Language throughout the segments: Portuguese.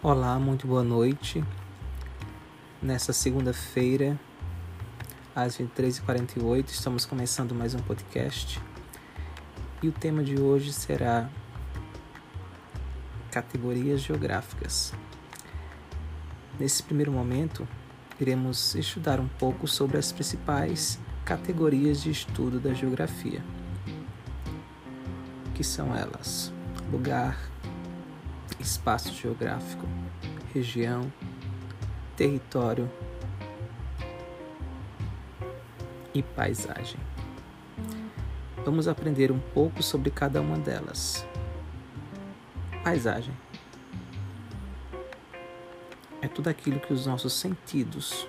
Olá, muito boa noite. Nessa segunda-feira, às 23h48, estamos começando mais um podcast. E o tema de hoje será categorias geográficas. Nesse primeiro momento, iremos estudar um pouco sobre as principais categorias de estudo da geografia, que são elas: lugar, espaço geográfico, região, território e paisagem. Vamos aprender um pouco sobre cada uma delas. Paisagem é tudo aquilo que os nossos sentidos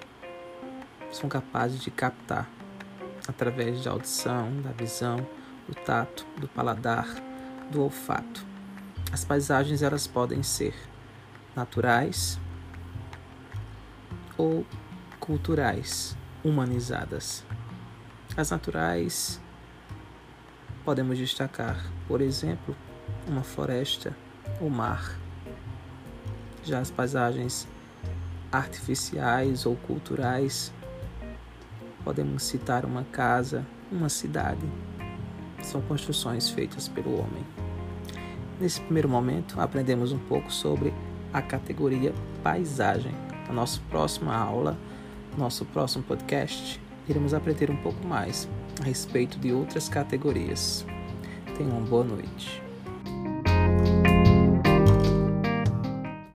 são capazes de captar através da audição, da visão, do tato, do paladar, do olfato. As paisagens elas podem ser naturais ou culturais, humanizadas. As naturais podemos destacar, por exemplo, uma floresta, o mar. Já as paisagens artificiais ou culturais, podemos citar uma casa, uma cidade. São construções feitas pelo homem. Nesse primeiro momento, aprendemos um pouco sobre a categoria paisagem. Na nossa próxima aula, nosso próximo podcast, iremos aprender um pouco mais a respeito de outras categorias. Tenham uma boa noite.